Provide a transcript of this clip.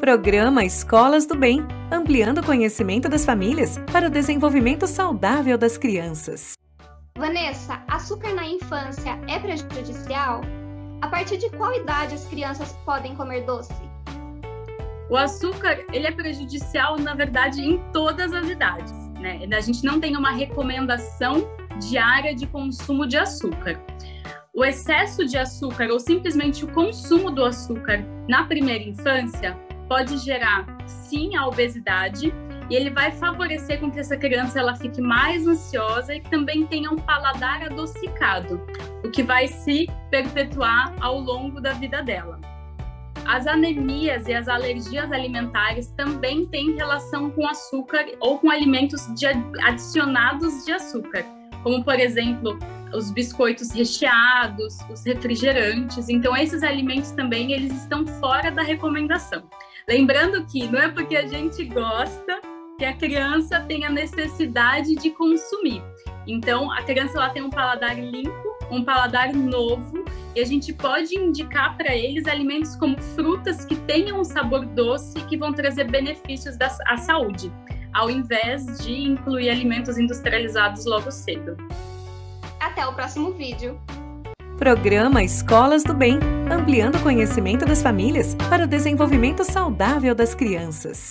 Programa Escolas do Bem, ampliando o conhecimento das famílias para o desenvolvimento saudável das crianças. Vanessa, açúcar na infância é prejudicial? A partir de qual idade as crianças podem comer doce? O açúcar, ele é prejudicial, na verdade, em todas as idades. Né? A gente não tem uma recomendação diária de consumo de açúcar. O excesso de açúcar ou simplesmente o consumo do açúcar na primeira infância pode gerar sim a obesidade e ele vai favorecer com que essa criança ela fique mais ansiosa e também tenha um paladar adocicado, o que vai se perpetuar ao longo da vida dela. As anemias e as alergias alimentares também têm relação com açúcar ou com alimentos de adicionados de açúcar, como por exemplo os biscoitos recheados, os refrigerantes. Então esses alimentos também eles estão fora da recomendação. Lembrando que não é porque a gente gosta que a criança tem a necessidade de consumir. Então, a criança ela tem um paladar limpo, um paladar novo, e a gente pode indicar para eles alimentos como frutas que tenham um sabor doce e que vão trazer benefícios da, à saúde, ao invés de incluir alimentos industrializados logo cedo. Até o próximo vídeo! Programa Escolas do Bem, ampliando o conhecimento das famílias para o desenvolvimento saudável das crianças.